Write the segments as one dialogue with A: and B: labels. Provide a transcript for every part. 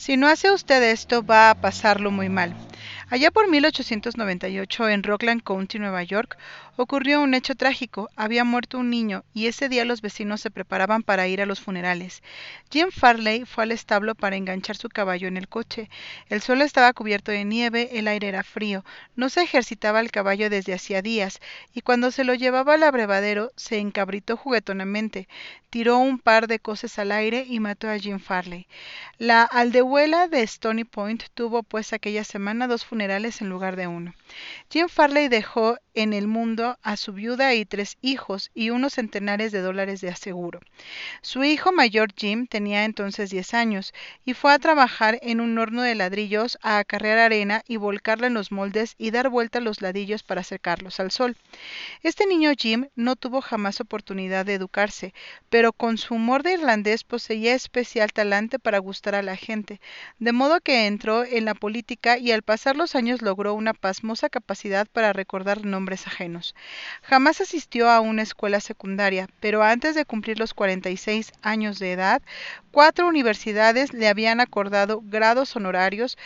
A: Si no hace usted esto, va a pasarlo muy mal. Allá por 1898, en Rockland County, Nueva York, ocurrió un hecho trágico. Había muerto un niño y ese día los vecinos se preparaban para ir a los funerales. Jim Farley fue al establo para enganchar su caballo en el coche. El suelo estaba cubierto de nieve, el aire era frío, no se ejercitaba el caballo desde hacía días, y cuando se lo llevaba al abrevadero se encabritó juguetonamente, tiró un par de coces al aire y mató a Jim Farley. La aldehuela de Stony Point tuvo pues aquella semana dos funerales en lugar de uno. Jim Farley dejó en el mundo a su viuda y tres hijos y unos centenares de dólares de aseguro. Su hijo mayor Jim tenía entonces 10 años y fue a trabajar en un horno de ladrillos a acarrear arena y volcarla en los moldes y dar vuelta a los ladrillos para secarlos al sol. Este niño Jim no tuvo jamás oportunidad de educarse, pero con su humor de irlandés poseía especial talante para gustar a la gente, de modo que entró en la política y al pasar los años logró una pasmosa capacidad para recordar nombres ajenos. Jamás asistió a una escuela secundaria, pero antes de cumplir los 46 años de edad, cuatro universidades le habían acordado grados honorarios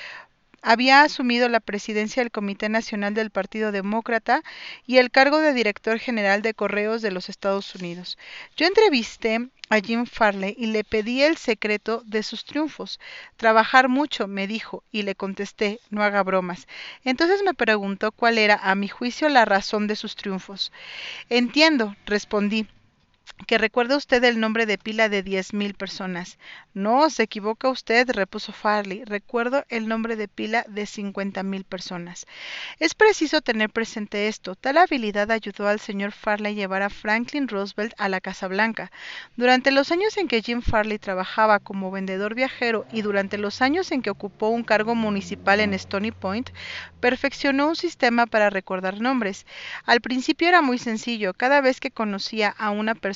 A: había asumido la presidencia del Comité Nacional del Partido Demócrata y el cargo de director general de Correos de los Estados Unidos. Yo entrevisté a Jim Farley y le pedí el secreto de sus triunfos. Trabajar mucho, me dijo, y le contesté, no haga bromas. Entonces me preguntó cuál era, a mi juicio, la razón de sus triunfos. Entiendo, respondí que recuerda usted el nombre de pila de diez mil personas. No, se equivoca usted, repuso Farley. Recuerdo el nombre de pila de cincuenta mil personas. Es preciso tener presente esto. Tal habilidad ayudó al señor Farley a llevar a Franklin Roosevelt a la Casa Blanca. Durante los años en que Jim Farley trabajaba como vendedor viajero y durante los años en que ocupó un cargo municipal en Stony Point, perfeccionó un sistema para recordar nombres. Al principio era muy sencillo. Cada vez que conocía a una persona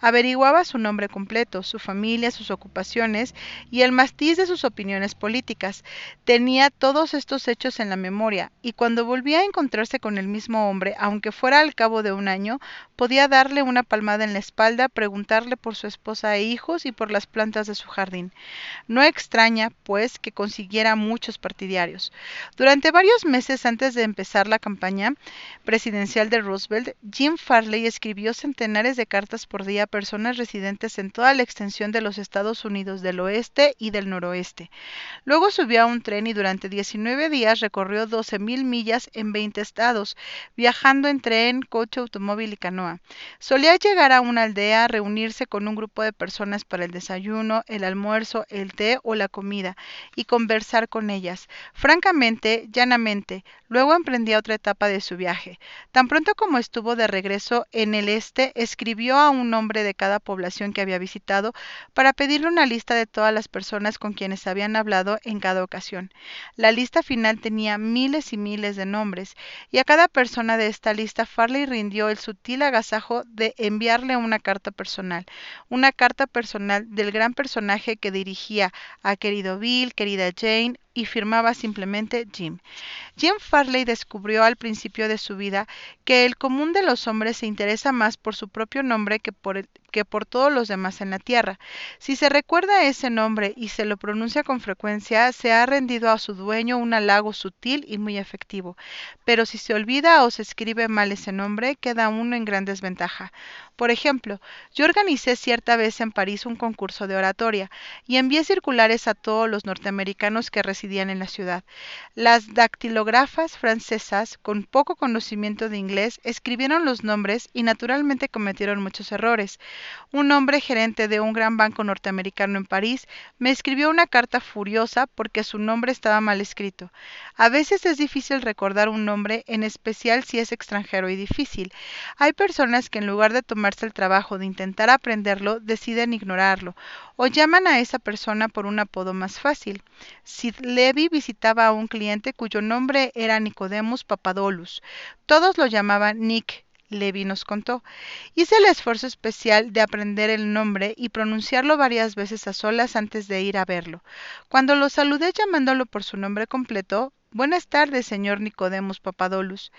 A: averiguaba su nombre completo, su familia, sus ocupaciones y el mastiz de sus opiniones políticas. Tenía todos estos hechos en la memoria, y cuando volvía a encontrarse con el mismo hombre, aunque fuera al cabo de un año, podía darle una palmada en la espalda, preguntarle por su esposa e hijos y por las plantas de su jardín. No extraña, pues, que consiguiera muchos partidarios. Durante varios meses antes de empezar la campaña presidencial de Roosevelt, Jim Farley escribió centenares de cartas por día personas residentes en toda la extensión de los Estados Unidos del oeste y del noroeste. Luego subió a un tren y durante 19 días recorrió 12.000 millas en 20 estados, viajando en tren, coche, automóvil y canoa. Solía llegar a una aldea, reunirse con un grupo de personas para el desayuno, el almuerzo, el té o la comida y conversar con ellas, francamente, llanamente. Luego emprendía otra etapa de su viaje. Tan pronto como estuvo de regreso en el este, escribió a un nombre de cada población que había visitado para pedirle una lista de todas las personas con quienes habían hablado en cada ocasión. La lista final tenía miles y miles de nombres, y a cada persona de esta lista Farley rindió el sutil agasajo de enviarle una carta personal, una carta personal del gran personaje que dirigía a querido Bill, querida Jane, y firmaba simplemente Jim. Jim Farley descubrió al principio de su vida que el común de los hombres se interesa más por su propio nombre que por, el, que por todos los demás en la tierra. Si se recuerda ese nombre y se lo pronuncia con frecuencia, se ha rendido a su dueño un halago sutil y muy efectivo. Pero si se olvida o se escribe mal ese nombre, queda uno en gran desventaja. Por ejemplo, yo organicé cierta vez en París un concurso de oratoria y envié circulares a todos los norteamericanos que residían en la ciudad. Las dactilógrafas francesas, con poco conocimiento de inglés, escribieron los nombres y naturalmente cometieron muchos errores. Un hombre gerente de un gran banco norteamericano en París me escribió una carta furiosa porque su nombre estaba mal escrito. A veces es difícil recordar un nombre, en especial si es extranjero y difícil. Hay personas que en lugar de tomarse el trabajo de intentar aprenderlo, deciden ignorarlo o llaman a esa persona por un apodo más fácil. Sid Levy visitaba a un cliente cuyo nombre era Nicodemus Papadolus. Todos lo llamaban Nick Levi nos contó. Hice el esfuerzo especial de aprender el nombre y pronunciarlo varias veces a solas antes de ir a verlo. Cuando lo saludé llamándolo por su nombre completo, Buenas tardes, señor Nicodemus Papadolus.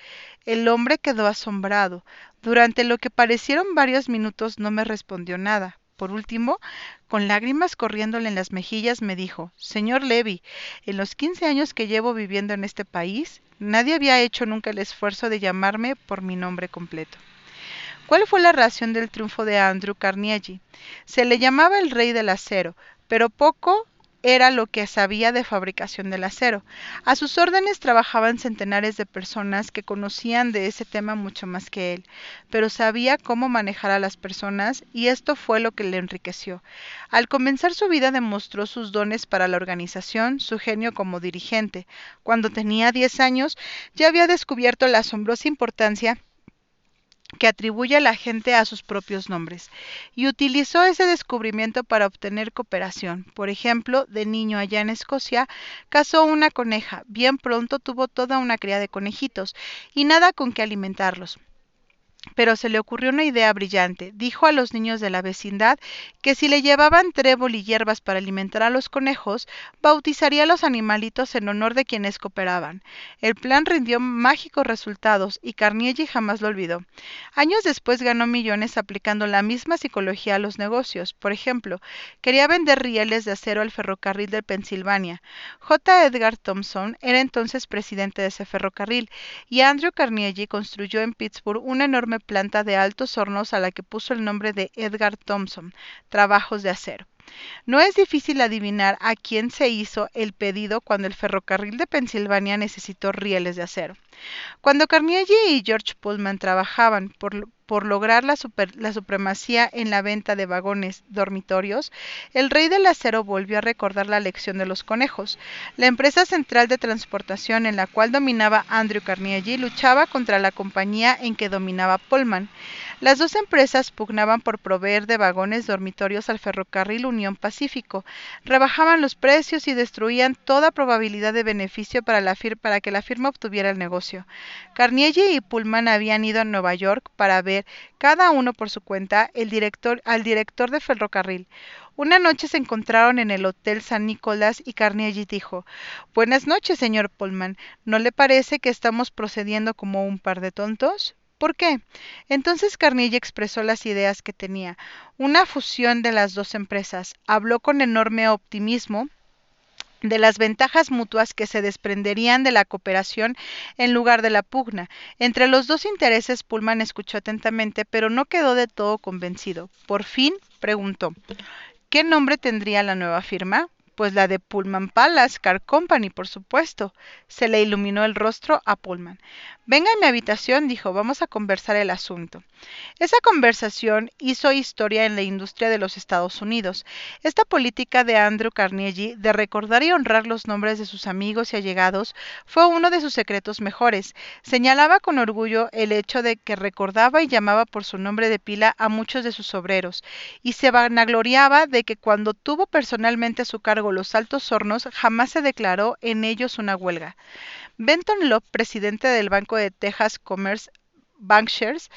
A: El hombre quedó asombrado. Durante lo que parecieron varios minutos no me respondió nada. Por último, con lágrimas corriéndole en las mejillas, me dijo, Señor Levy, en los 15 años que llevo viviendo en este país, nadie había hecho nunca el esfuerzo de llamarme por mi nombre completo. ¿Cuál fue la razón del triunfo de Andrew Carnegie? Se le llamaba el rey del acero, pero poco era lo que sabía de fabricación del acero. A sus órdenes trabajaban centenares de personas que conocían de ese tema mucho más que él, pero sabía cómo manejar a las personas y esto fue lo que le enriqueció. Al comenzar su vida demostró sus dones para la organización, su genio como dirigente. Cuando tenía 10 años ya había descubierto la asombrosa importancia que atribuye a la gente a sus propios nombres, y utilizó ese descubrimiento para obtener cooperación. Por ejemplo, de niño allá en Escocia, cazó una coneja, bien pronto tuvo toda una cría de conejitos, y nada con que alimentarlos. Pero se le ocurrió una idea brillante. Dijo a los niños de la vecindad que si le llevaban trébol y hierbas para alimentar a los conejos, bautizaría a los animalitos en honor de quienes cooperaban. El plan rindió mágicos resultados y Carnegie jamás lo olvidó. Años después ganó millones aplicando la misma psicología a los negocios. Por ejemplo, quería vender rieles de acero al ferrocarril de Pensilvania. J. Edgar Thompson era entonces presidente de ese ferrocarril y Andrew Carnegie construyó en Pittsburgh una enorme planta de altos hornos a la que puso el nombre de Edgar Thompson, Trabajos de Acero. No es difícil adivinar a quién se hizo el pedido cuando el ferrocarril de Pensilvania necesitó rieles de acero. Cuando Carnegie y George Pullman trabajaban por, lograr la, supremacía en la venta de vagones dormitorios, el rey del acero volvió a recordar la lección de los conejos. La empresa central de transportación en la cual dominaba Andrew Carnegie luchaba contra la compañía en que dominaba Pullman. Las dos empresas pugnaban por proveer de vagones dormitorios al ferrocarril Unión Pacífico, rebajaban los precios y destruían toda probabilidad de beneficio para que la firma obtuviera el negocio. Carnegie y Pullman habían ido a Nueva York para ver, cada uno por su cuenta, el director, al director de ferrocarril. Una noche se encontraron en el Hotel San Nicolás y Carnegie dijo Buenas noches, señor Pullman. ¿No le parece que estamos procediendo como un par de tontos? ¿Por qué? Entonces Carnegie expresó las ideas que tenía, una fusión de las dos empresas. Habló con enorme optimismo de las ventajas mutuas que se desprenderían de la cooperación en lugar de la pugna. Entre los dos intereses Pullman escuchó atentamente, pero no quedó de todo convencido. Por fin preguntó ¿Qué nombre tendría la nueva firma? Pues la de Pullman Palace Car Company, por supuesto. Se le iluminó el rostro a Pullman. Venga a mi habitación, dijo, vamos a conversar el asunto. Esa conversación hizo historia en la industria de los Estados Unidos. Esta política de Andrew Carnegie de recordar y honrar los nombres de sus amigos y allegados fue uno de sus secretos mejores. Señalaba con orgullo el hecho de que recordaba y llamaba por su nombre de pila a muchos de sus obreros, y se vanagloriaba de que cuando tuvo personalmente a su cargo los altos hornos jamás se declaró en ellos una huelga. Benton Love, presidente del Banco de Texas Commerce Bankshares,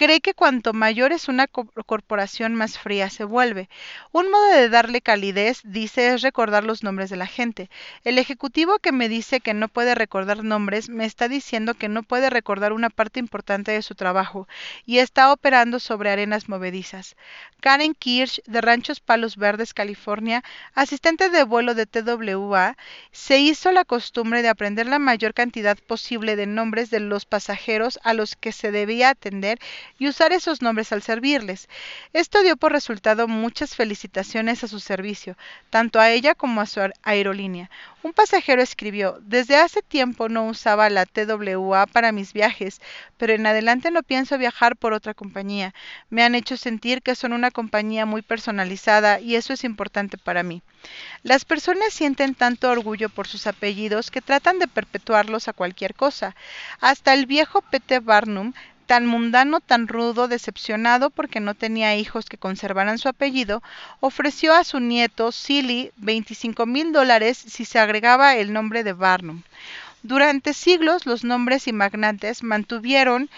A: cree que cuanto mayor es una corporación, más fría se vuelve. Un modo de darle calidez, dice, es recordar los nombres de la gente. El ejecutivo que me dice que no puede recordar nombres, me está diciendo que no puede recordar una parte importante de su trabajo y está operando sobre arenas movedizas. Karen Kirsch, de Ranchos Palos Verdes, California, asistente de vuelo de TWA, se hizo la costumbre de aprender la mayor cantidad posible de nombres de los pasajeros a los que se debía atender y usar esos nombres al servirles. Esto dio por resultado muchas felicitaciones a su servicio, tanto a ella como a su aerolínea. Un pasajero escribió, desde hace tiempo no usaba la TWA para mis viajes, pero en adelante no pienso viajar por otra compañía. Me han hecho sentir que son una compañía muy personalizada y eso es importante para mí. Las personas sienten tanto orgullo por sus apellidos que tratan de perpetuarlos a cualquier cosa. Hasta el viejo P.T. Barnum tan mundano, tan rudo, decepcionado porque no tenía hijos que conservaran su apellido, ofreció a su nieto, Silly, 25 mil dólares si se agregaba el nombre de Barnum. Durante siglos los nombres y magnates mantuvieron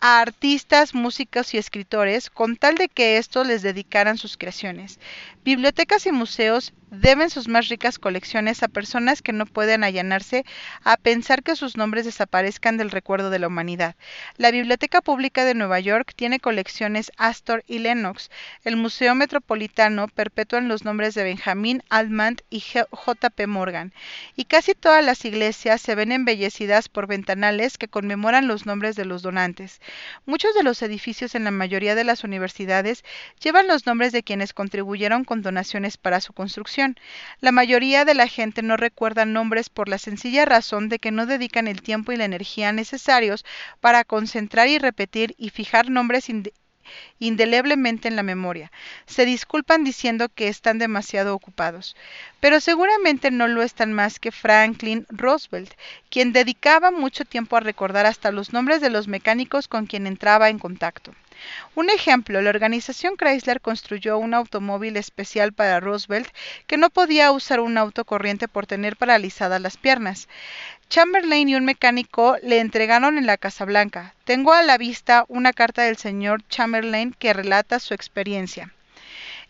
A: a artistas, músicos y escritores con tal de que estos les dedicaran sus creaciones. Bibliotecas y museos deben sus más ricas colecciones a personas que no pueden allanarse a pensar que sus nombres desaparezcan del recuerdo de la humanidad. La Biblioteca Pública de Nueva York tiene colecciones Astor y Lennox. El Museo Metropolitano perpetúan los nombres de Benjamin Altman y J. P. Morgan. Y casi todas las iglesias se ven embellecidas por ventanales que conmemoran los nombres de los donantes. Muchos de los edificios en la mayoría de las universidades llevan los nombres de quienes contribuyeron con donaciones para su construcción. La mayoría de la gente no recuerda nombres por la sencilla razón de que no dedican el tiempo y la energía necesarios para concentrar y repetir y fijar nombres indeleblemente en la memoria. Se disculpan diciendo que están demasiado ocupados. Pero seguramente no lo están más que Franklin Roosevelt, quien dedicaba mucho tiempo a recordar hasta los nombres de los mecánicos con quien entraba en contacto. Un ejemplo, la organización Chrysler construyó un automóvil especial para Roosevelt que no podía usar un auto corriente por tener paralizadas las piernas. Chamberlain y un mecánico le entregaron en la Casa Blanca. Tengo a la vista una carta del señor Chamberlain que relata su experiencia.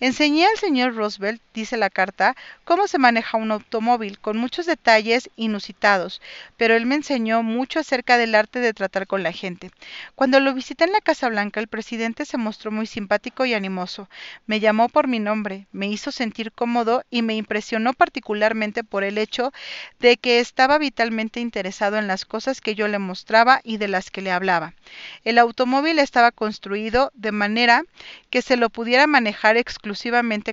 A: Enseñé al señor Roosevelt, dice la carta, cómo se maneja un automóvil, con muchos detalles inusitados, pero él me enseñó mucho acerca del arte de tratar con la gente. Cuando lo visité en la Casa Blanca, el presidente se mostró muy simpático y animoso. Me llamó por mi nombre, me hizo sentir cómodo y me impresionó particularmente por el hecho de que estaba vitalmente interesado en las cosas que yo le mostraba y de las que le hablaba. El automóvil estaba construido de manera que se lo pudiera manejar exclusivamente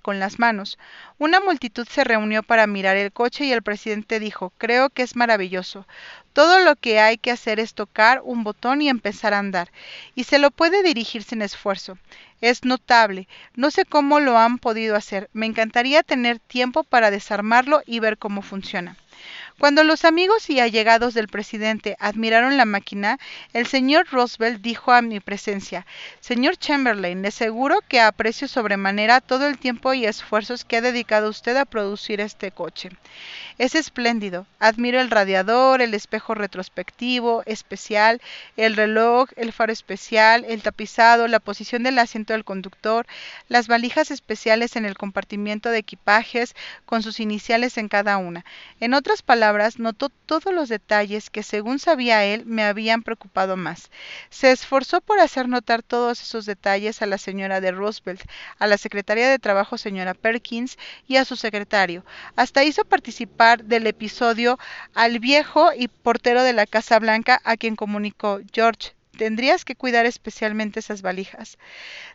A: con las manos. Una multitud se reunió para mirar el coche y el presidente dijo, creo que es maravilloso. Todo lo que hay que hacer es tocar un botón y empezar a andar, y se lo puede dirigir sin esfuerzo. Es notable. No sé cómo lo han podido hacer. Me encantaría tener tiempo para desarmarlo y ver cómo funciona. Cuando los amigos y allegados del presidente admiraron la máquina, el señor Roosevelt dijo a mi presencia, Señor Chamberlain, le aseguro que aprecio sobremanera todo el tiempo y esfuerzos que ha dedicado usted a producir este coche. Es espléndido. Admiro el radiador, el espejo retrospectivo especial, el reloj, el faro especial, el tapizado, la posición del asiento del conductor, las valijas especiales en el compartimiento de equipajes con sus iniciales en cada una. En otras palabras, notó todos los detalles que, según sabía él, me habían preocupado más. Se esforzó por hacer notar todos esos detalles a la señora de Roosevelt, a la secretaria de Trabajo señora Perkins y a su secretario. Hasta hizo participar del episodio al viejo y portero de la Casa Blanca a quien comunicó George, tendrías que cuidar especialmente esas valijas.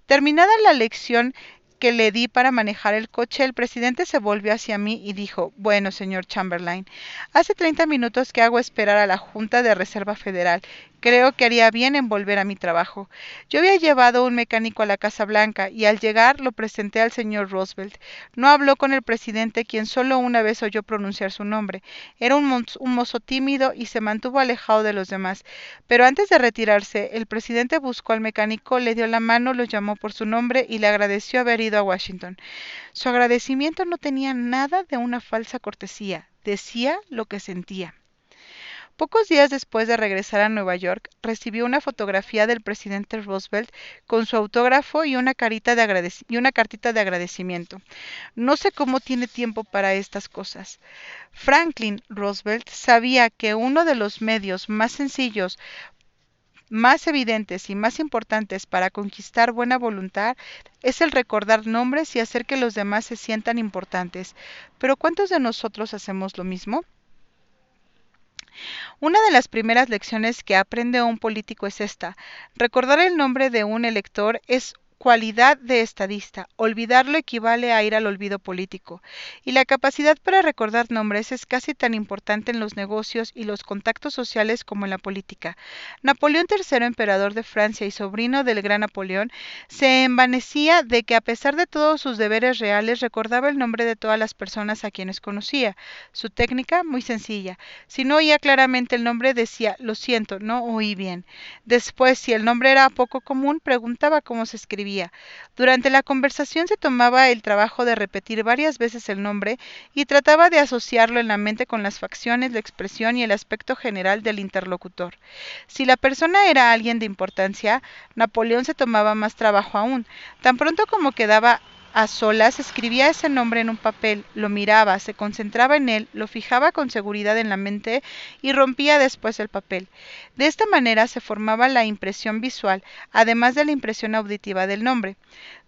A: Terminada la lección que le di para manejar el coche, el presidente se volvió hacia mí y dijo, bueno, señor Chamberlain, hace 30 minutos que hago esperar a la Junta de Reserva Federal Creo que haría bien en volver a mi trabajo. Yo había llevado un mecánico a la Casa Blanca y al llegar lo presenté al señor Roosevelt. No habló con el presidente, quien solo una vez oyó pronunciar su nombre. Era un, un mozo tímido y se mantuvo alejado de los demás. Pero antes de retirarse, el presidente buscó al mecánico, le dio la mano, lo llamó por su nombre y le agradeció haber ido a Washington. Su agradecimiento no tenía nada de una falsa cortesía, decía lo que sentía. Pocos días después de regresar a Nueva York, recibió una fotografía del presidente Roosevelt con su autógrafo y una, carita de cartita de agradecimiento. No sé cómo tiene tiempo para estas cosas. Franklin Roosevelt sabía que uno de los medios más sencillos más evidentes y más importantes para conquistar buena voluntad es el recordar nombres y hacer que los demás se sientan importantes. Pero ¿cuántos de nosotros hacemos lo mismo? Una de las primeras lecciones que aprende un político es esta. Recordar el nombre de un elector es cualidad de estadista. Olvidarlo equivale a ir al olvido político. Y la capacidad para recordar nombres es casi tan importante en los negocios y los contactos sociales como en la política. Napoleón III, emperador de Francia y sobrino del gran Napoleón, se envanecía de que a pesar de todos sus deberes reales recordaba el nombre de todas las personas a quienes conocía. Su técnica, muy sencilla. Si no oía claramente el nombre, decía, lo siento, no oí bien. Después, si el nombre era poco común, preguntaba cómo se escribía durante la conversación se tomaba el trabajo de repetir varias veces el nombre y trataba de asociarlo en la mente con las facciones, la expresión y el aspecto general del interlocutor. Si la persona era alguien de importancia, Napoleón se tomaba más trabajo aún. Tan pronto como quedaba a solas, escribía ese nombre en un papel, lo miraba, se concentraba en él, lo fijaba con seguridad en la mente y rompía después el papel. De esta manera se formaba la impresión visual, además de la impresión auditiva del nombre.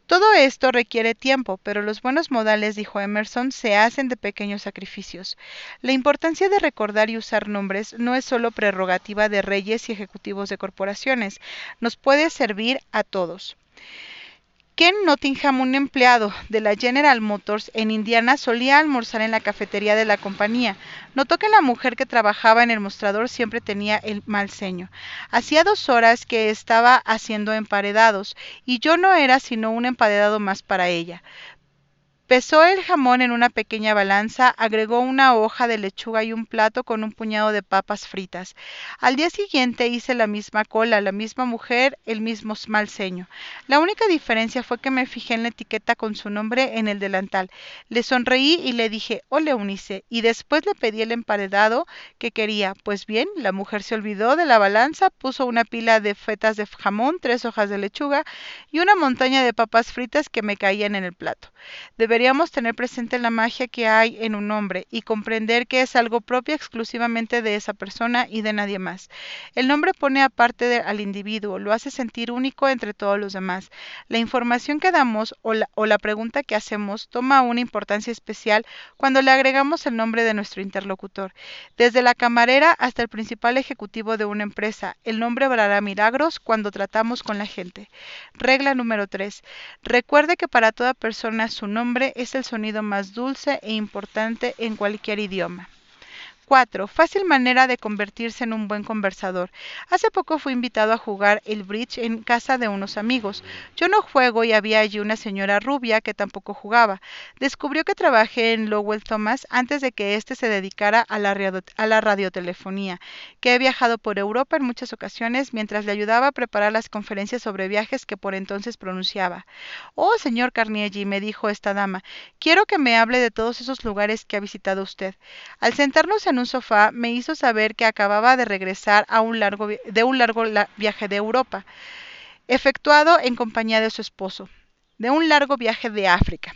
A: Todo esto requiere tiempo, pero los buenos modales, dijo Emerson, se hacen de pequeños sacrificios. La importancia de recordar y usar nombres no es solo prerrogativa de reyes y ejecutivos de corporaciones, nos puede servir a todos. Ken Nottingham, un empleado de la General Motors en Indiana, solía almorzar en la cafetería de la compañía. Notó que la mujer que trabajaba en el mostrador siempre tenía el mal ceño. Hacía dos horas que estaba haciendo emparedados, y yo no era sino un emparedado más para ella. Pesó el jamón en una pequeña balanza, agregó una hoja de lechuga y un plato con un puñado de papas fritas. Al día siguiente hice la misma cola, la misma mujer, el mismo mal ceño. La única diferencia fue que me fijé en la etiqueta con su nombre en el delantal. Le sonreí y le dije, hola Eunice, y después le pedí el emparedado que quería. Pues bien, la mujer se olvidó de la balanza, puso una pila de fetas de jamón, tres hojas de lechuga y una montaña de papas fritas que me caían en el plato. Deberíamos tener presente la magia que hay en un nombre y comprender que es algo propio exclusivamente de esa persona y de nadie más. El nombre pone aparte al individuo, lo hace sentir único entre todos los demás. La información que damos o la, o la pregunta que hacemos toma una importancia especial cuando le agregamos el nombre de nuestro interlocutor. Desde la camarera hasta el principal ejecutivo de una empresa, el nombre hablará milagros cuando tratamos con la gente. Regla número 3. Recuerde que para toda persona su nombre es el sonido más dulce e importante en cualquier idioma. 4. Fácil manera de convertirse en un buen conversador. Hace poco fui invitado a jugar el bridge en casa de unos amigos. Yo no juego y había allí una señora rubia que tampoco jugaba. Descubrió que trabajé en Lowell Thomas antes de que éste se dedicara a la, radiotelefonía, que he viajado por Europa en muchas ocasiones mientras le ayudaba a preparar las conferencias sobre viajes que por entonces pronunciaba. Oh, señor Carnegie, me dijo esta dama, quiero que me hable de todos esos lugares que ha visitado usted. Al sentarnos en un sofá me hizo saber que acababa de regresar a un largo, de un largo viaje de Europa, efectuado en compañía de su esposo, de un largo viaje de África.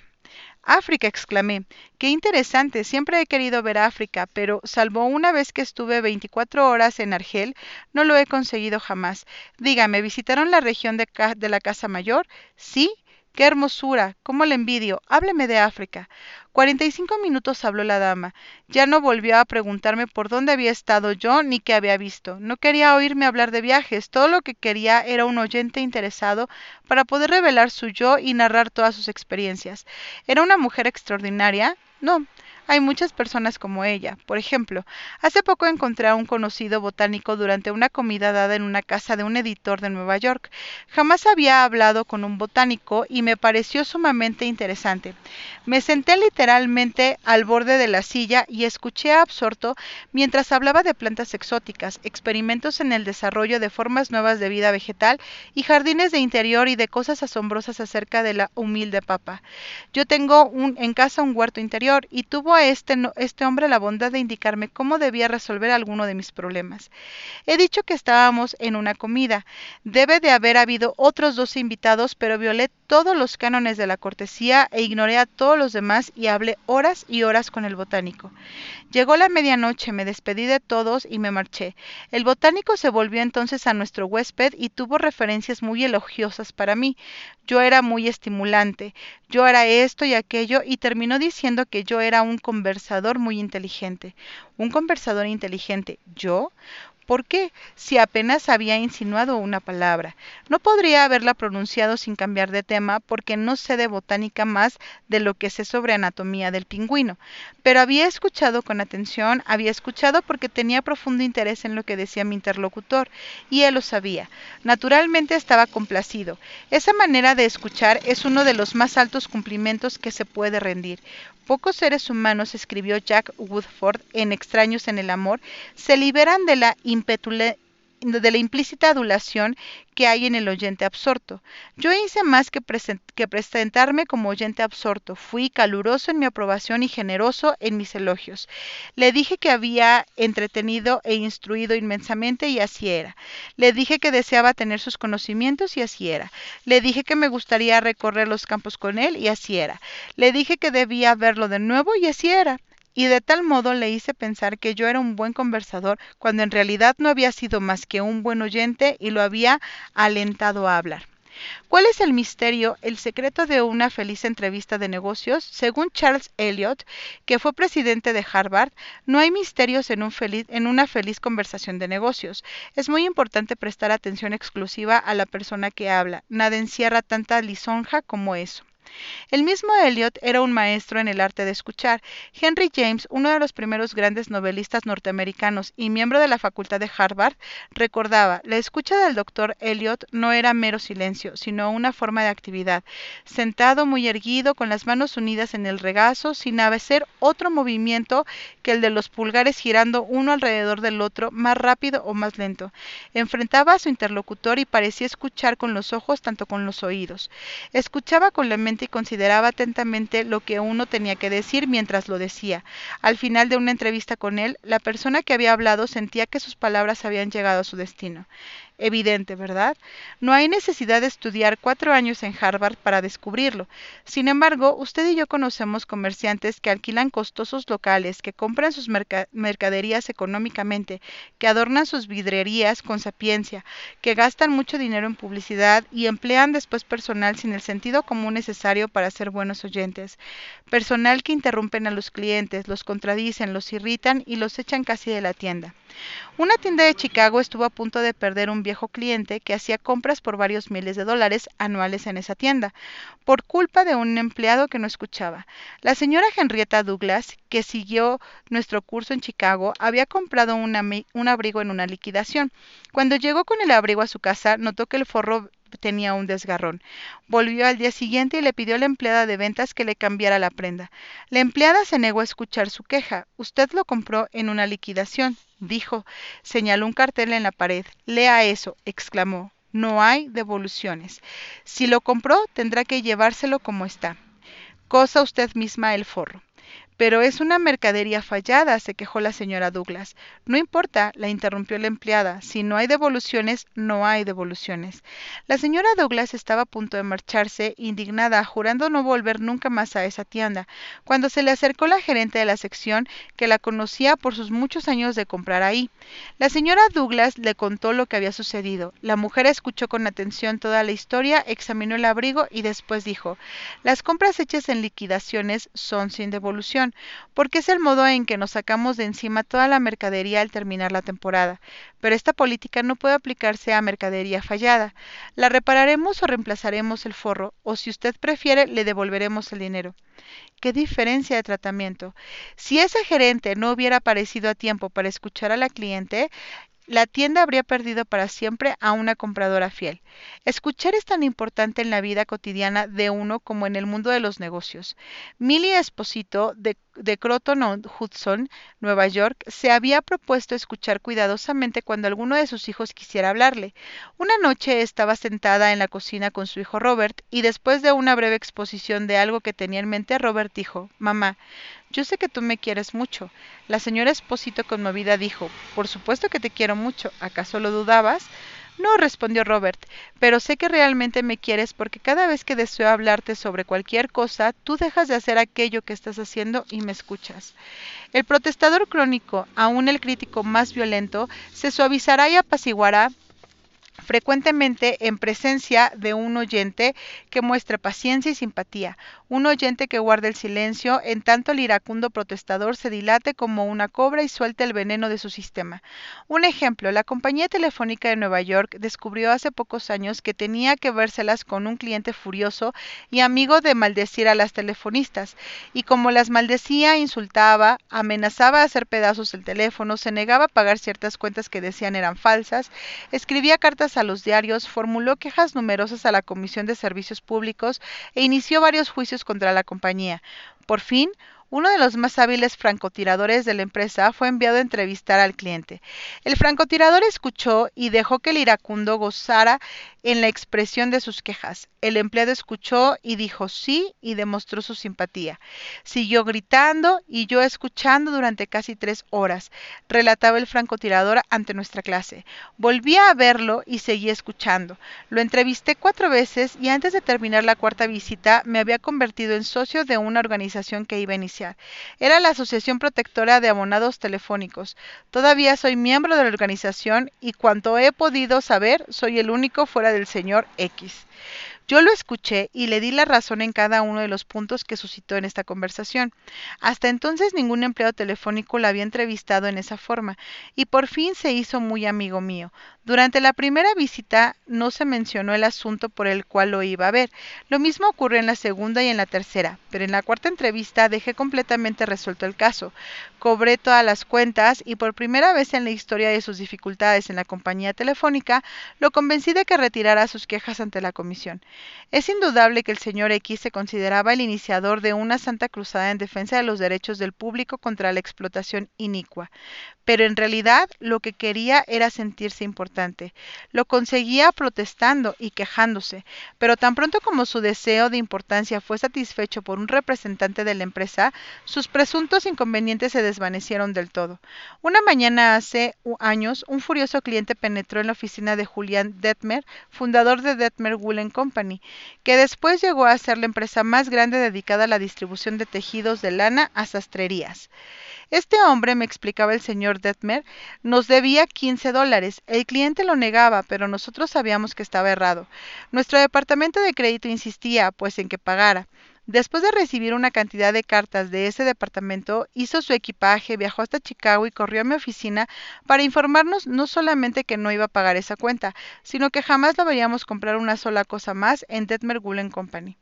A: África, exclamé. Qué interesante. Siempre he querido ver África, pero salvo una vez que estuve 24 horas en Argel, no lo he conseguido jamás. Dígame, ¿visitaron la región de, de la Casa Mayor? Sí. ¡Qué hermosura! ¡Cómo le envidio! Hábleme de África. Cuarenta y cinco minutos habló la dama. Ya no volvió a preguntarme por dónde había estado yo ni qué había visto. No quería oírme hablar de viajes. Todo lo que quería era un oyente interesado para poder revelar su yo y narrar todas sus experiencias. ¿Era una mujer extraordinaria? No, hay muchas personas como ella. Por ejemplo, hace poco encontré a un conocido botánico durante una comida dada en una casa de un editor de Nueva York. Jamás había hablado con un botánico y me pareció sumamente interesante. Me senté literalmente al borde de la silla y escuché absorto mientras hablaba de plantas exóticas, experimentos en el desarrollo de formas nuevas de vida vegetal y jardines de interior y de cosas asombrosas acerca de la humilde papa. Yo tengo en casa un huerto interior y tuvo este, este hombre la bondad de indicarme cómo debía resolver alguno de mis problemas. He dicho que estábamos en una comida. Debe de haber habido otros dos invitados, pero violé todos los cánones de la cortesía e ignoré a todos los demás y hablé horas y horas con el botánico. Llegó la medianoche, me despedí de todos y me marché. El botánico se volvió entonces a nuestro huésped y tuvo referencias muy elogiosas para mí. Yo era muy estimulante, yo era esto y aquello y terminó diciendo que yo era un conversador muy inteligente. Un conversador inteligente. ¿Yo? ¿Por qué? Si apenas había insinuado una palabra. No podría haberla pronunciado sin cambiar de tema, porque no sé de botánica más de lo que sé sobre anatomía del pingüino. Pero había escuchado con atención, había escuchado porque tenía profundo interés en lo que decía mi interlocutor, y él lo sabía. Naturalmente estaba complacido. Esa manera de escuchar es uno de los más altos cumplimientos que se puede rendir. Pocos seres humanos, escribió Jack Woodford en Extraños en el Amor, se liberan de la de la implícita adulación que hay en el oyente absorto. Yo hice más que, que, presentarme como oyente absorto. Fui caluroso en mi aprobación y generoso en mis elogios. Le dije que había entretenido e instruido inmensamente y así era. Le dije que deseaba tener sus conocimientos y así era. Le dije que me gustaría recorrer los campos con él y así era. Le dije que debía verlo de nuevo y así era y de tal modo le hice pensar que yo era un buen conversador cuando en realidad no había sido más que un buen oyente y lo había alentado a hablar. ¿Cuál es el misterio, el secreto de una feliz entrevista de negocios? Según Charles Eliot, que fue presidente de Harvard, no hay misterios en, en una feliz conversación de negocios. Es muy importante prestar atención exclusiva a la persona que habla. Nada encierra tanta lisonja como eso. El mismo Eliot era un maestro en el arte de escuchar. Henry James, uno de los primeros grandes novelistas norteamericanos y miembro de la Facultad de Harvard, recordaba, la escucha del doctor Eliot no era mero silencio, sino una forma de actividad, sentado muy erguido, con las manos unidas en el regazo, sin hacer otro movimiento que el de los pulgares girando uno alrededor del otro, más rápido o más lento. Enfrentaba a su interlocutor y parecía escuchar con los ojos tanto con los oídos. Escuchaba con la mente y consideraba atentamente lo que uno tenía que decir mientras lo decía. Al final de una entrevista con él, la persona que había hablado sentía que sus palabras habían llegado a su destino evidente, ¿verdad? No hay necesidad de estudiar cuatro años en Harvard para descubrirlo. Sin embargo, usted y yo conocemos comerciantes que alquilan costosos locales, que compran sus mercaderías económicamente, que adornan sus vidrerías con sapiencia, que gastan mucho dinero en publicidad y emplean después personal sin el sentido común necesario para ser buenos oyentes. Personal que interrumpen a los clientes, los contradicen, los irritan y los echan casi de la tienda. Una tienda de Chicago estuvo a punto de perder un viejo cliente que hacía compras por varios miles de dólares anuales en esa tienda, por culpa de un empleado que no escuchaba. La señora Henrietta Douglas, que siguió nuestro curso en Chicago, había comprado un abrigo en una liquidación. Cuando llegó con el abrigo a su casa, notó que el forro tenía un desgarrón. Volvió al día siguiente y le pidió a la empleada de ventas que le cambiara la prenda. La empleada se negó a escuchar su queja. Usted lo compró en una liquidación, dijo. Señaló un cartel en la pared. Lea eso, exclamó. No hay devoluciones. Si lo compró, tendrá que llevárselo como está. Cosa usted misma el forro. Pero es una mercadería fallada, se quejó la señora Douglas. No importa, la interrumpió la empleada. Si no hay devoluciones, no hay devoluciones. La señora Douglas estaba a punto de marcharse, indignada, jurando no volver nunca más a esa tienda, cuando se le acercó la gerente de la sección, que la conocía por sus muchos años de comprar ahí. La señora Douglas le contó lo que había sucedido. La mujer escuchó con atención toda la historia, examinó el abrigo y después dijo Las compras hechas en liquidaciones son sin devolución porque es el modo en que nos sacamos de encima toda la mercadería al terminar la temporada. Pero esta política no puede aplicarse a mercadería fallada. La repararemos o reemplazaremos el forro, o si usted prefiere, le devolveremos el dinero. ¿Qué diferencia de tratamiento? Si ese gerente no hubiera aparecido a tiempo para escuchar a la cliente, la tienda habría perdido para siempre a una compradora fiel. Escuchar es tan importante en la vida cotidiana de uno como en el mundo de los negocios. Millie Esposito, de de Croton Hudson, Nueva York, se había propuesto escuchar cuidadosamente cuando alguno de sus hijos quisiera hablarle. Una noche estaba sentada en la cocina con su hijo Robert y después de una breve exposición de algo que tenía en mente, Robert dijo, Mamá, yo sé que tú me quieres mucho. La señora Esposito conmovida dijo, Por supuesto que te quiero mucho. ¿Acaso lo dudabas? No, respondió Robert, pero sé que realmente me quieres porque cada vez que deseo hablarte sobre cualquier cosa, tú dejas de hacer aquello que estás haciendo y me escuchas. El protestador crónico, aun el crítico más violento, se suavizará y apaciguará frecuentemente en presencia de un oyente que muestre paciencia y simpatía, un oyente que guarde el silencio en tanto el iracundo protestador se dilate como una cobra y suelte el veneno de su sistema. Un ejemplo, la compañía telefónica de Nueva York descubrió hace pocos años que tenía que vérselas con un cliente furioso y amigo de maldecir a las telefonistas, y como las maldecía, insultaba, amenazaba a hacer pedazos el teléfono, se negaba a pagar ciertas cuentas que decían eran falsas, escribía cartas a los diarios, formuló quejas numerosas a la Comisión de Servicios Públicos e inició varios juicios contra la compañía. Por fin, uno de los más hábiles francotiradores de la empresa fue enviado a entrevistar al cliente. El francotirador escuchó y dejó que el iracundo gozara en la expresión de sus quejas. El empleado escuchó y dijo sí y demostró su simpatía. Siguió gritando y yo escuchando durante casi tres horas, relataba el francotirador ante nuestra clase. Volví a verlo y seguí escuchando. Lo entrevisté cuatro veces y antes de terminar la cuarta visita me había convertido en socio de una organización que iba a iniciar. Era la Asociación Protectora de Abonados Telefónicos. Todavía soy miembro de la organización y cuanto he podido saber, soy el único fuera del señor X. Yo lo escuché y le di la razón en cada uno de los puntos que suscitó en esta conversación. Hasta entonces ningún empleado telefónico la había entrevistado en esa forma, y por fin se hizo muy amigo mío. Durante la primera visita no se mencionó el asunto por el cual lo iba a ver. Lo mismo ocurrió en la segunda y en la tercera, pero en la cuarta entrevista dejé completamente resuelto el caso. Cobré todas las cuentas y por primera vez en la historia de sus dificultades en la compañía telefónica, lo convencí de que retirara sus quejas ante la comisión. Es indudable que el señor X se consideraba el iniciador de una santa cruzada en defensa de los derechos del público contra la explotación inicua, pero en realidad lo que quería era sentirse importante. Lo conseguía protestando y quejándose, pero tan pronto como su deseo de importancia fue satisfecho por un representante de la empresa, sus presuntos inconvenientes se desvanecieron del todo. Una mañana hace años, un furioso cliente penetró en la oficina de Julian Detmer, fundador de Detmer Woolen Company, que después llegó a ser la empresa más grande dedicada a la distribución de tejidos de lana a sastrerías. Este hombre, me explicaba el señor Detmer, nos debía 15 dólares. El cliente lo negaba, pero nosotros sabíamos que estaba errado. Nuestro departamento de crédito insistía, pues, en que pagara. Después de recibir una cantidad de cartas de ese departamento, hizo su equipaje, viajó hasta Chicago y corrió a mi oficina para informarnos no solamente que no iba a pagar esa cuenta, sino que jamás lo veríamos comprar una sola cosa más en Detmer Gulen Company.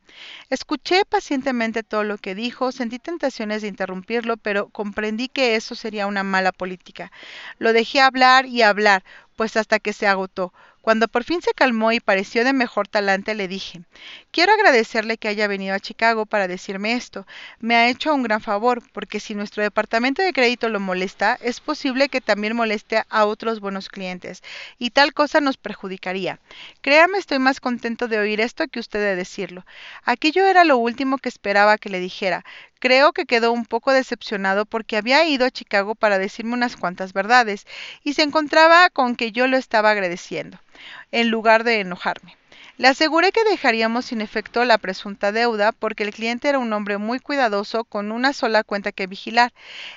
A: Escuché pacientemente todo lo que dijo, sentí tentaciones de interrumpirlo, pero comprendí que eso sería una mala política. Lo dejé hablar y hablar, pues hasta que se agotó. Cuando por fin se calmó y pareció de mejor talante, le dije Quiero agradecerle que haya venido a Chicago para decirme esto. Me ha hecho un gran favor, porque si nuestro departamento de crédito lo molesta, es posible que también moleste a otros buenos clientes, y tal cosa nos perjudicaría. Créame, estoy más contento de oír esto que usted de decirlo. Aquello era lo último que esperaba que le dijera. Creo que quedó un poco decepcionado porque había ido a Chicago para decirme unas cuantas verdades, y se encontraba con que yo lo estaba agradeciendo en lugar de enojarme. Le aseguré que dejaríamos sin efecto la presunta deuda porque el cliente era un hombre muy cuidadoso con una sola cuenta que vigilar,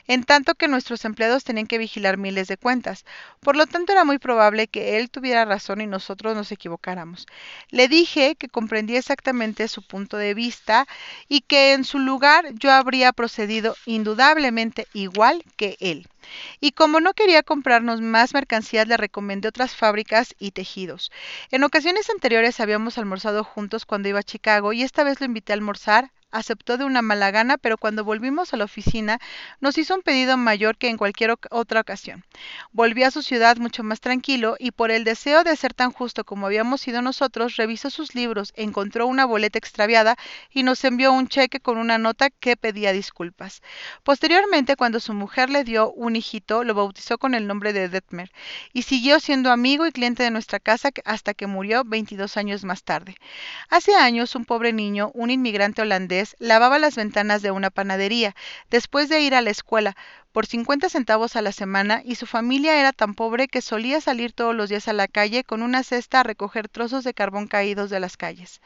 A: en tanto que nuestros empleados tenían que vigilar miles de cuentas. Por lo tanto, era muy probable que él tuviera razón y nosotros nos equivocáramos. Le dije que comprendía exactamente su punto de vista y que en su lugar yo habría procedido indudablemente igual que él. Y como no quería comprarnos más mercancías, le recomendé otras fábricas y tejidos. En ocasiones anteriores habíamos almorzado juntos cuando iba a Chicago y esta vez lo invité a almorzar aceptó de una mala gana, pero cuando volvimos a la oficina nos hizo un pedido mayor que en cualquier otra ocasión. Volvió a su ciudad mucho más tranquilo y por el deseo de ser tan justo como habíamos sido nosotros, revisó sus libros, encontró una boleta extraviada y nos envió un cheque con una nota que pedía disculpas. Posteriormente, cuando su mujer le dio un hijito, lo bautizó con el nombre de Detmer y siguió siendo amigo y cliente de nuestra casa hasta que murió 22 años más tarde. Hace años, un pobre niño, un inmigrante holandés, lavaba las ventanas de una panadería, después de ir a la escuela, por 50 centavos a la semana, y su familia era tan pobre que solía salir todos los días a la calle con una cesta a recoger trozos de carbón caídos de las calles.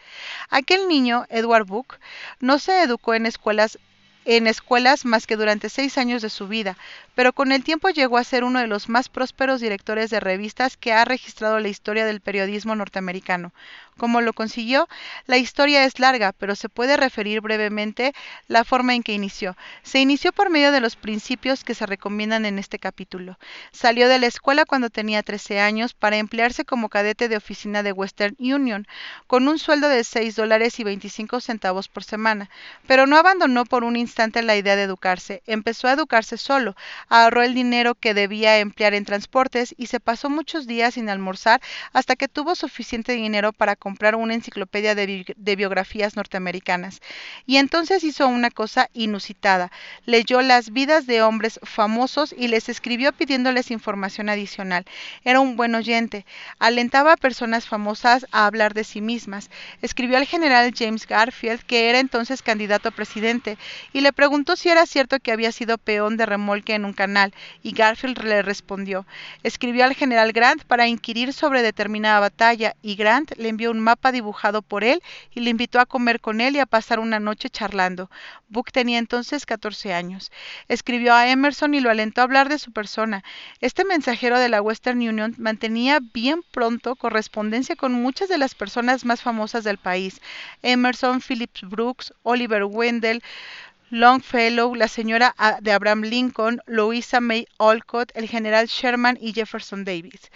A: Aquel niño, Edward Book, no se educó en escuelas en escuelas más que durante seis años de su vida, pero con el tiempo llegó a ser uno de los más prósperos directores de revistas que ha registrado la historia del periodismo norteamericano. Como lo consiguió, la historia es larga, pero se puede referir brevemente la forma en que inició. Se inició por medio de los principios que se recomiendan en este capítulo. Salió de la escuela cuando tenía 13 años para emplearse como cadete de oficina de Western Union, con un sueldo de 6 dólares y 25 centavos por semana, pero no abandonó por un instante instante la idea de educarse. Empezó a educarse solo, ahorró el dinero que debía emplear en transportes y se pasó muchos días sin almorzar hasta que tuvo suficiente dinero para comprar una enciclopedia de, de biografías norteamericanas. Y entonces hizo una cosa inusitada. Leyó las vidas de hombres famosos y les escribió pidiéndoles información adicional. Era un buen oyente. Alentaba a personas famosas a hablar de sí mismas. Escribió al general James Garfield, que era entonces candidato a presidente, y le preguntó si era cierto que había sido peón de remolque en un canal, y Garfield le respondió. Escribió al general Grant para inquirir sobre determinada batalla, y Grant le envió un mapa dibujado por él y le invitó a comer con él y a pasar una noche charlando. Book tenía entonces 14 años. Escribió a Emerson y lo alentó a hablar de su persona. Este mensajero de la Western Union mantenía bien pronto correspondencia con muchas de las personas más famosas del país. Emerson, Phillips Brooks, Oliver Wendell, Longfellow, la señora ah, de Abraham Lincoln, Louisa May Alcott, el general Sherman y Jefferson Davis.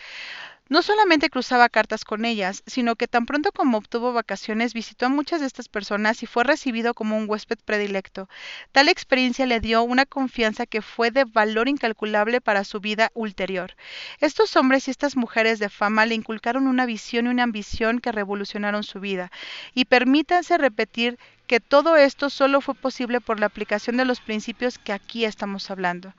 A: No solamente cruzaba cartas con ellas, sino que tan pronto como obtuvo vacaciones visitó a muchas de estas personas y fue recibido como un huésped predilecto. Tal experiencia le dio una confianza que fue de valor incalculable para su vida ulterior. Estos hombres y estas mujeres de fama le inculcaron una visión y una ambición que revolucionaron su vida. Y permítanse repetir que todo esto solo fue posible por la aplicación de los principios que aquí estamos hablando.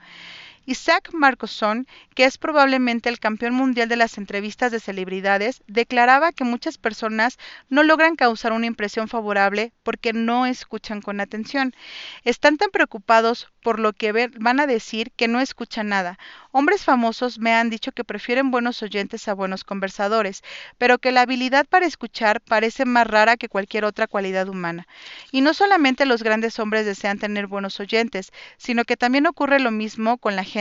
A: Isaac Marcoson, que es probablemente el campeón mundial de las entrevistas de celebridades, declaraba que muchas personas no logran causar una impresión favorable porque no escuchan con atención. Están tan preocupados por lo que van a decir que no escuchan nada. Hombres famosos me han dicho que prefieren buenos oyentes a buenos conversadores, pero que la habilidad para escuchar parece más rara que cualquier otra cualidad humana. Y no solamente los grandes hombres desean tener buenos oyentes, sino que también ocurre lo mismo con la gente.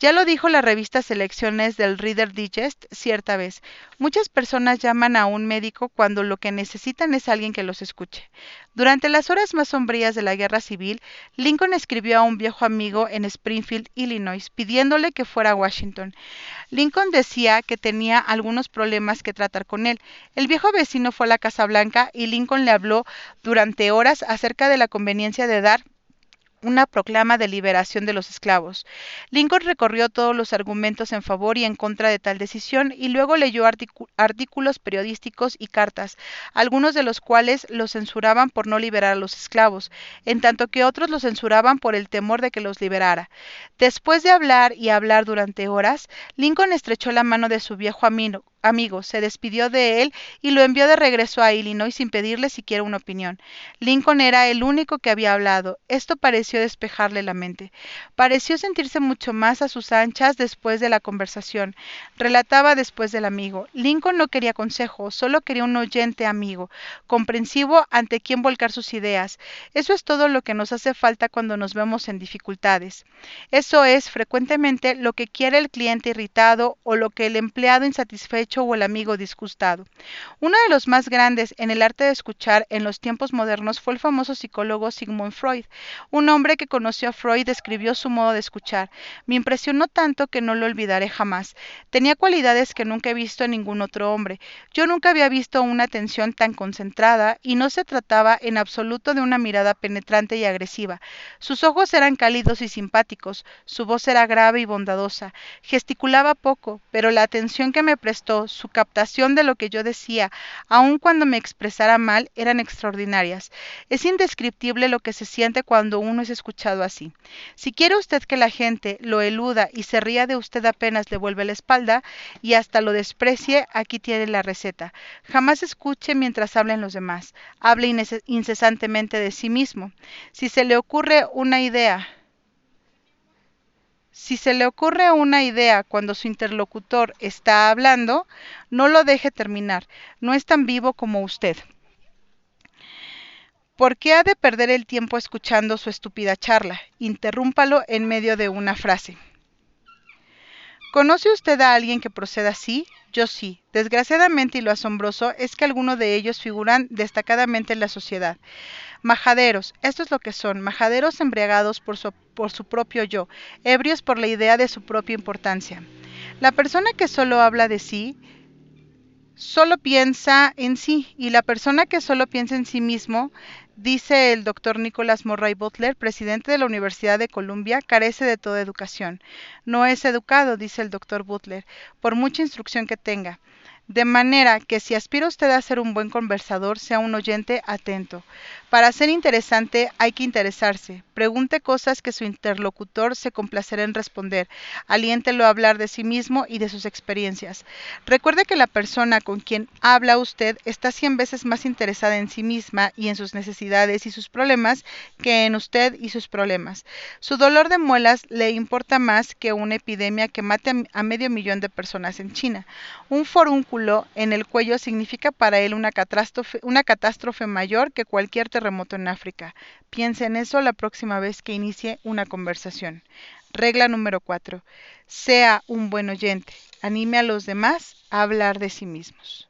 A: Ya lo dijo la revista Selecciones del Reader Digest cierta vez. Muchas personas llaman a un médico cuando lo que necesitan es alguien que los escuche. Durante las horas más sombrías de la guerra civil, Lincoln escribió a un viejo amigo en Springfield, Illinois, pidiéndole que fuera a Washington. Lincoln decía que tenía algunos problemas que tratar con él. El viejo vecino fue a la Casa Blanca y Lincoln le habló durante horas acerca de la conveniencia de dar una proclama de liberación de los esclavos. Lincoln recorrió todos los argumentos en favor y en contra de tal decisión y luego leyó artículos periodísticos y cartas, algunos de los cuales lo censuraban por no liberar a los esclavos, en tanto que otros lo censuraban por el temor de que los liberara. Después de hablar y hablar durante horas, Lincoln estrechó la mano de su viejo amigo, amigo, se despidió de él y lo envió de regreso a Illinois sin pedirle siquiera una opinión. Lincoln era el único que había hablado. Esto pareció despejarle la mente. Pareció sentirse mucho más a sus anchas después de la conversación. Relataba después del amigo. Lincoln no quería consejo, solo quería un oyente amigo, comprensivo ante quien volcar sus ideas. Eso es todo lo que nos hace falta cuando nos vemos en dificultades. Eso es frecuentemente lo que quiere el cliente irritado o lo que el empleado insatisfecho o el amigo disgustado. Uno de los más grandes en el arte de escuchar en los tiempos modernos fue el famoso psicólogo Sigmund Freud. Un hombre que conoció a Freud describió su modo de escuchar. Me impresionó tanto que no lo olvidaré jamás. Tenía cualidades que nunca he visto en ningún otro hombre. Yo nunca había visto una atención tan concentrada y no se trataba en absoluto de una mirada penetrante y agresiva. Sus ojos eran cálidos y simpáticos, su voz era grave y bondadosa. Gesticulaba poco, pero la atención que me prestó su captación de lo que yo decía, aun cuando me expresara mal, eran extraordinarias. Es indescriptible lo que se siente cuando uno es escuchado así. Si quiere usted que la gente lo eluda y se ría de usted apenas le vuelve la espalda y hasta lo desprecie, aquí tiene la receta. Jamás escuche mientras hablen los demás. Hable incesantemente de sí mismo. Si se le ocurre una idea, si se le ocurre una idea cuando su interlocutor está hablando, no lo deje terminar, no es tan vivo como usted. ¿Por qué ha de perder el tiempo escuchando su estúpida charla? Interrúmpalo en medio de una frase. ¿Conoce usted a alguien que proceda así? Yo sí. Desgraciadamente y lo asombroso es que algunos de ellos figuran destacadamente en la sociedad. Majaderos, esto es lo que son, majaderos embriagados por su, por su propio yo, ebrios por la idea de su propia importancia. La persona que solo habla de sí solo piensa en sí y la persona que solo piensa en sí mismo, dice el doctor Nicholas Murray Butler, presidente de la Universidad de Columbia, carece de toda educación. No es educado, dice el doctor Butler, por mucha instrucción que tenga. De manera que si aspira usted a ser un buen conversador, sea un oyente atento. Para ser interesante hay que interesarse. Pregunte cosas que su interlocutor se complacerá en responder. Aliéntelo a hablar de sí mismo y de sus experiencias. Recuerde que la persona con quien habla usted está cien veces más interesada en sí misma y en sus necesidades y sus problemas que en usted y sus problemas. Su dolor de muelas le importa más que una epidemia que mate a medio millón de personas en China. Un en el cuello significa para él una catástrofe, mayor que cualquier terremoto en África. Piense en eso la próxima vez que inicie una conversación. Regla número 4. Sea un buen oyente. Anime a los demás a hablar de sí mismos.